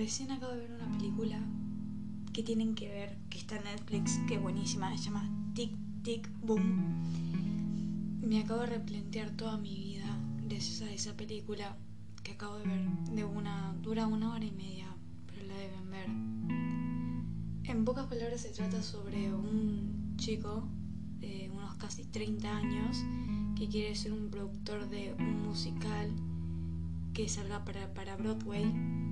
recién acabo de ver una película que tienen que ver, que está en Netflix, que es buenísima, se llama Tic Tic Boom. Me acabo de replantear toda mi vida gracias a esa película que acabo de ver. De una, dura una hora y media, pero la deben ver. En pocas palabras se trata sobre un chico de unos casi 30 años que quiere ser un productor de un musical que salga para, para Broadway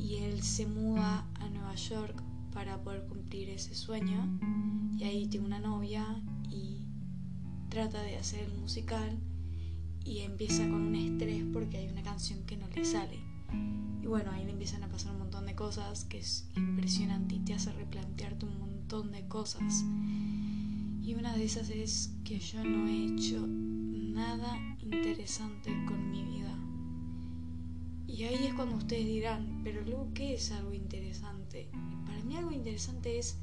y él se muda a Nueva York para poder cumplir ese sueño y ahí tiene una novia y trata de hacer el musical y empieza con un estrés porque hay una canción que no le sale. Y bueno, ahí le empiezan a pasar un montón de cosas que es impresionante y te hace replantearte un montón de cosas. Y una de esas es que yo no he hecho nada interesante con mi vida. Y ahí es cuando ustedes dirán, pero luego, ¿qué es algo interesante? Para mí algo interesante es,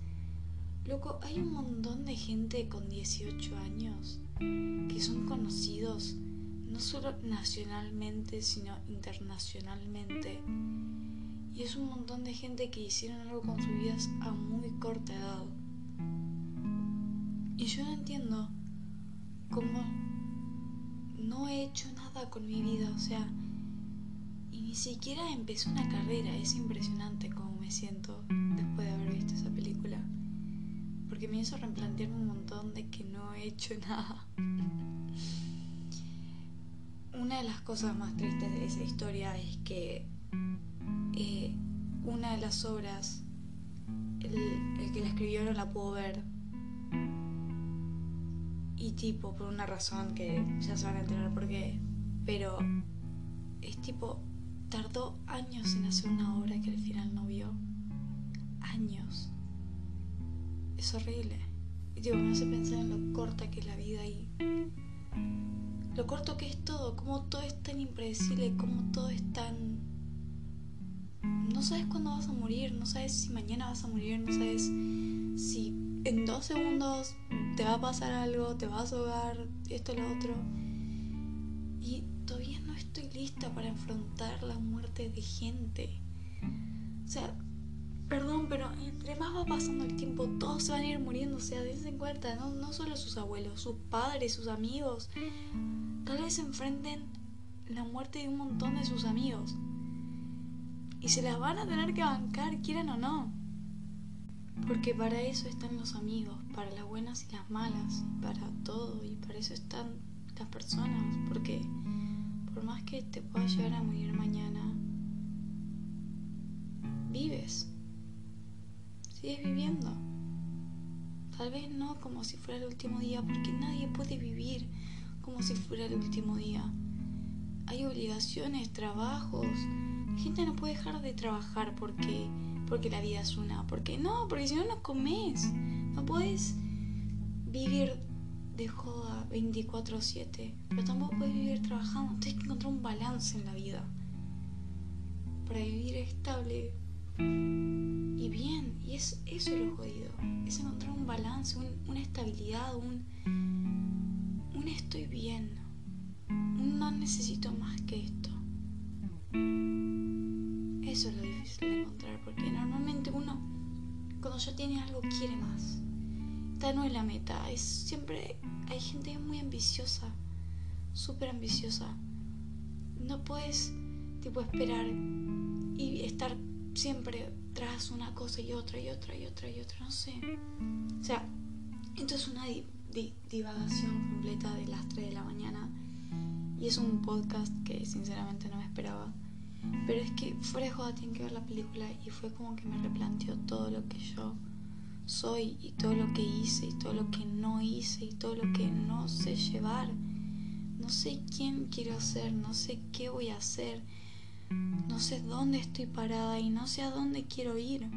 loco, hay un montón de gente con 18 años que son conocidos no solo nacionalmente, sino internacionalmente. Y es un montón de gente que hicieron algo con sus vidas a muy corta edad. Y yo no entiendo cómo no he hecho nada con mi vida, o sea, siquiera empecé una carrera, es impresionante cómo me siento después de haber visto esa película, porque me hizo replantearme un montón de que no he hecho nada. Una de las cosas más tristes de esa historia es que eh, una de las obras, el, el que la escribió no la pudo ver y tipo, por una razón que ya se van a enterar por qué. Pero es tipo, tardó años en hacer una obra que al final no vio. Años. Es horrible. Y tipo, me hace pensar en lo corta que es la vida y lo corto que es todo, como todo es tan impredecible, como todo es tan... No sabes cuándo vas a morir, no sabes si mañana vas a morir, no sabes si en dos segundos te va a pasar algo, te vas a ahogar, esto, lo otro. Estoy lista para enfrentar la muerte de gente. O sea, perdón, pero entre más va pasando el tiempo, todos se van a ir muriendo. O sea, dense en cuenta, no, no solo sus abuelos, sus padres, sus amigos. Tal vez enfrenten la muerte de un montón de sus amigos. Y se las van a tener que bancar, quieran o no. Porque para eso están los amigos, para las buenas y las malas, para todo, y para eso están las personas, porque por más que te puedas llegar a morir mañana, vives, sigues viviendo. Tal vez no como si fuera el último día, porque nadie puede vivir como si fuera el último día. Hay obligaciones, trabajos. La gente no puede dejar de trabajar porque porque la vida es una. Porque no, porque si no, no comes. No puedes vivir de joda 24-7. Pero tampoco puedes vivir trabajando. Tienes que encontrar un balance en la vida. Para vivir estable y bien. Y es, eso es lo jodido. Es encontrar un balance, una estabilidad, un, un estoy bien. Un no necesito más que esto. Eso es lo difícil de encontrar, porque normalmente uno, cuando ya tiene algo, quiere más. Esta no es la meta, es siempre. Hay gente muy ambiciosa, súper ambiciosa. No puedes, tipo, esperar y estar siempre tras una cosa y otra y otra y otra y otra, no sé. O sea, esto es una divagación completa de las 3 de la mañana y es un podcast que sinceramente no me esperaba. Pero es que fuera de joda tienen que ver la película y fue como que me replanteó todo lo que yo soy y todo lo que hice y todo lo que no hice y todo lo que no sé llevar. No sé quién quiero ser, no sé qué voy a hacer, no sé dónde estoy parada y no sé a dónde quiero ir.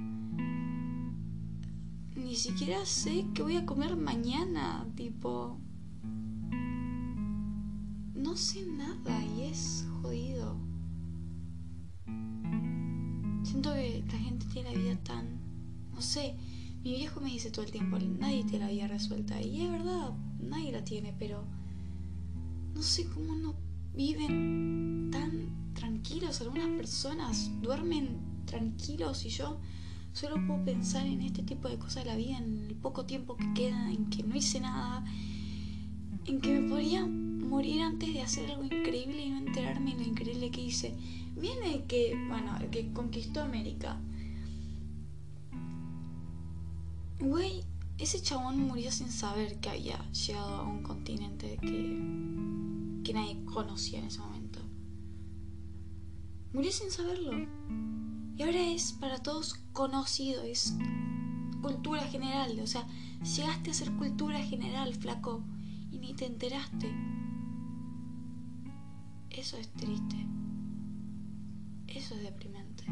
Ni siquiera sé qué voy a comer mañana, tipo... No sé nada y es jodido. Siento que la gente tiene la vida tan... No sé, mi viejo me dice todo el tiempo, nadie tiene la vida resuelta. Y es verdad, nadie la tiene, pero... No sé cómo no viven tan tranquilos. Algunas personas duermen tranquilos y yo solo puedo pensar en este tipo de cosas de la vida, en el poco tiempo que queda, en que no hice nada, en que me podría morir antes de hacer algo increíble y no enterarme en lo increíble que hice. Viene que, bueno, el que conquistó América. Güey, ese chabón murió sin saber que había llegado a un continente que, que nadie conocía en ese momento. Murió sin saberlo. Y ahora es para todos conocido, es cultura general. O sea, llegaste a ser cultura general, flaco, y ni te enteraste. Eso es triste. Eso es deprimente.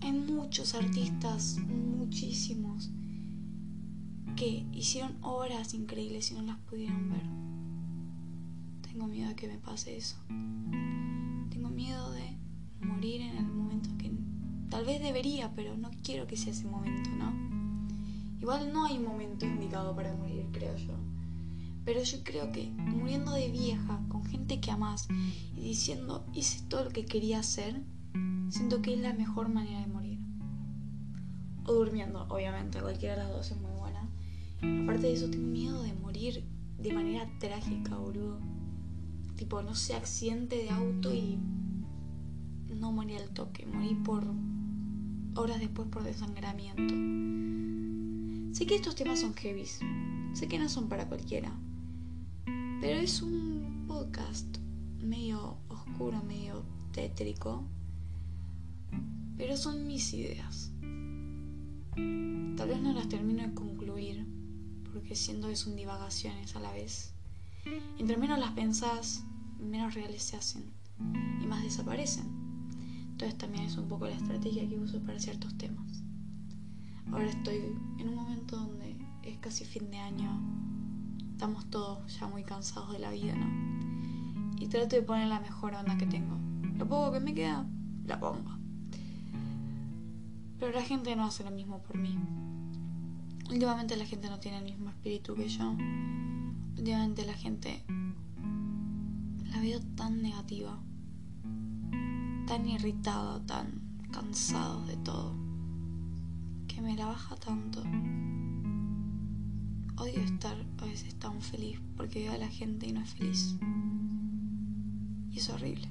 Hay muchos artistas, muchísimos, que hicieron obras increíbles y no las pudieron ver. Tengo miedo de que me pase eso. Tengo miedo de morir en el momento que tal vez debería, pero no quiero que sea ese momento, ¿no? Igual no hay un momento indicado para morir, creo yo. Pero yo creo que muriendo de vieja, con gente que amas y diciendo hice todo lo que quería hacer, siento que es la mejor manera de morir. O durmiendo, obviamente, cualquiera de las dos es muy buena. Aparte de eso, tengo miedo de morir de manera trágica, boludo. Tipo, no sé, accidente de auto y no morí al toque, morí por horas después por desangramiento. Sé que estos temas son heavies, sé que no son para cualquiera, pero es un podcast medio oscuro, medio tétrico. Pero son mis ideas. Tal vez no las termino de concluir, porque siendo que son divagaciones a la vez. Entre menos las pensás, menos reales se hacen y más desaparecen. Entonces también es un poco la estrategia que uso para ciertos temas. Ahora estoy en un momento donde es casi fin de año estamos todos ya muy cansados de la vida, ¿no? Y trato de poner la mejor onda que tengo. Lo poco que me queda, la pongo. Pero la gente no hace lo mismo por mí. Últimamente la gente no tiene el mismo espíritu que yo. Últimamente la gente la veo tan negativa, tan irritada, tan cansado de todo, que me la baja tanto odio estar a veces tan feliz porque veo a la gente y no es feliz. Y es horrible.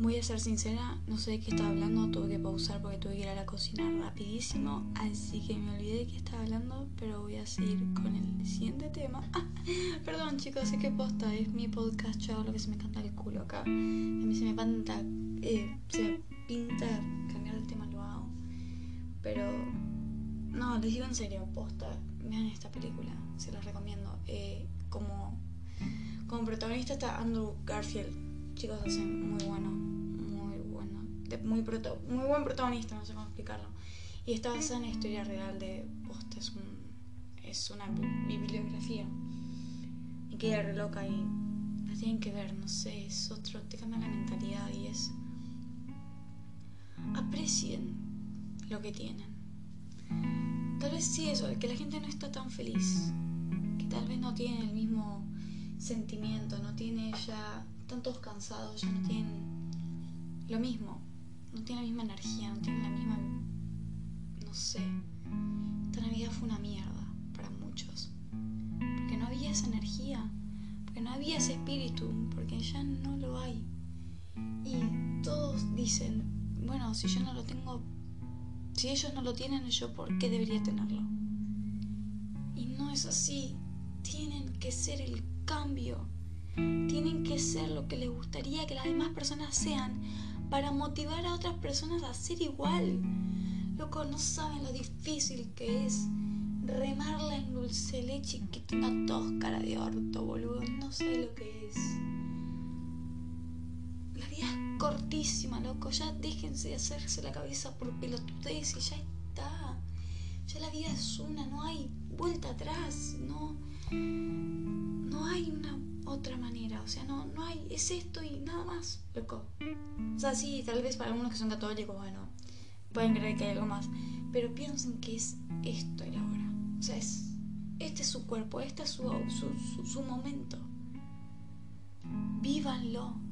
Voy a ser sincera, no sé de qué estaba hablando, tuve que pausar porque tuve que ir a la cocina rapidísimo, así que me olvidé de qué estaba hablando, pero voy a seguir con el siguiente tema. perdón chicos, sé que posta, es mi podcast, yo lo que se me canta el culo acá. A mí se me panta, eh, se pinta cambiar el tema, lo hago. Pero no, les digo en serio, posta, vean esta película, se la recomiendo. Eh, como, como protagonista está Andrew Garfield. Chicos, hace muy bueno, muy, muy buen protagonista, no sé cómo explicarlo. Y está basada en la historia real de posta, es, un, es una bibliografía. Y queda re loca y la tienen que ver, no sé, es otro, te cambia la mentalidad y es... Aprecien lo que tienen Tal vez sí eso, que la gente no está tan feliz, que tal vez no tiene el mismo sentimiento, no tiene ya tantos cansados, ya no tienen lo mismo, no tiene la misma energía, no tiene la misma, no sé, esta Navidad fue una mierda para muchos, porque no había esa energía, porque no había ese espíritu, porque ya no lo hay. Y todos dicen, bueno, si yo no lo tengo, si ellos no lo tienen, yo por qué debería tenerlo. Y no es así. Tienen que ser el cambio. Tienen que ser lo que les gustaría que las demás personas sean para motivar a otras personas a ser igual. Loco, no saben lo difícil que es remarla en dulce leche que tenga tos cara de orto, boludo. No sé lo que es cortísima, loco. Ya déjense de hacerse la cabeza por pelotudez y ya está. Ya la vida es una, no hay vuelta atrás, no, no hay una otra manera. O sea, no, no hay, es esto y nada más, loco. O sea, sí, tal vez para algunos que son católicos, bueno, pueden creer que hay algo más. Pero piensen que es esto y ahora. O sea, es, este es su cuerpo, este es su, su, su momento. Vívanlo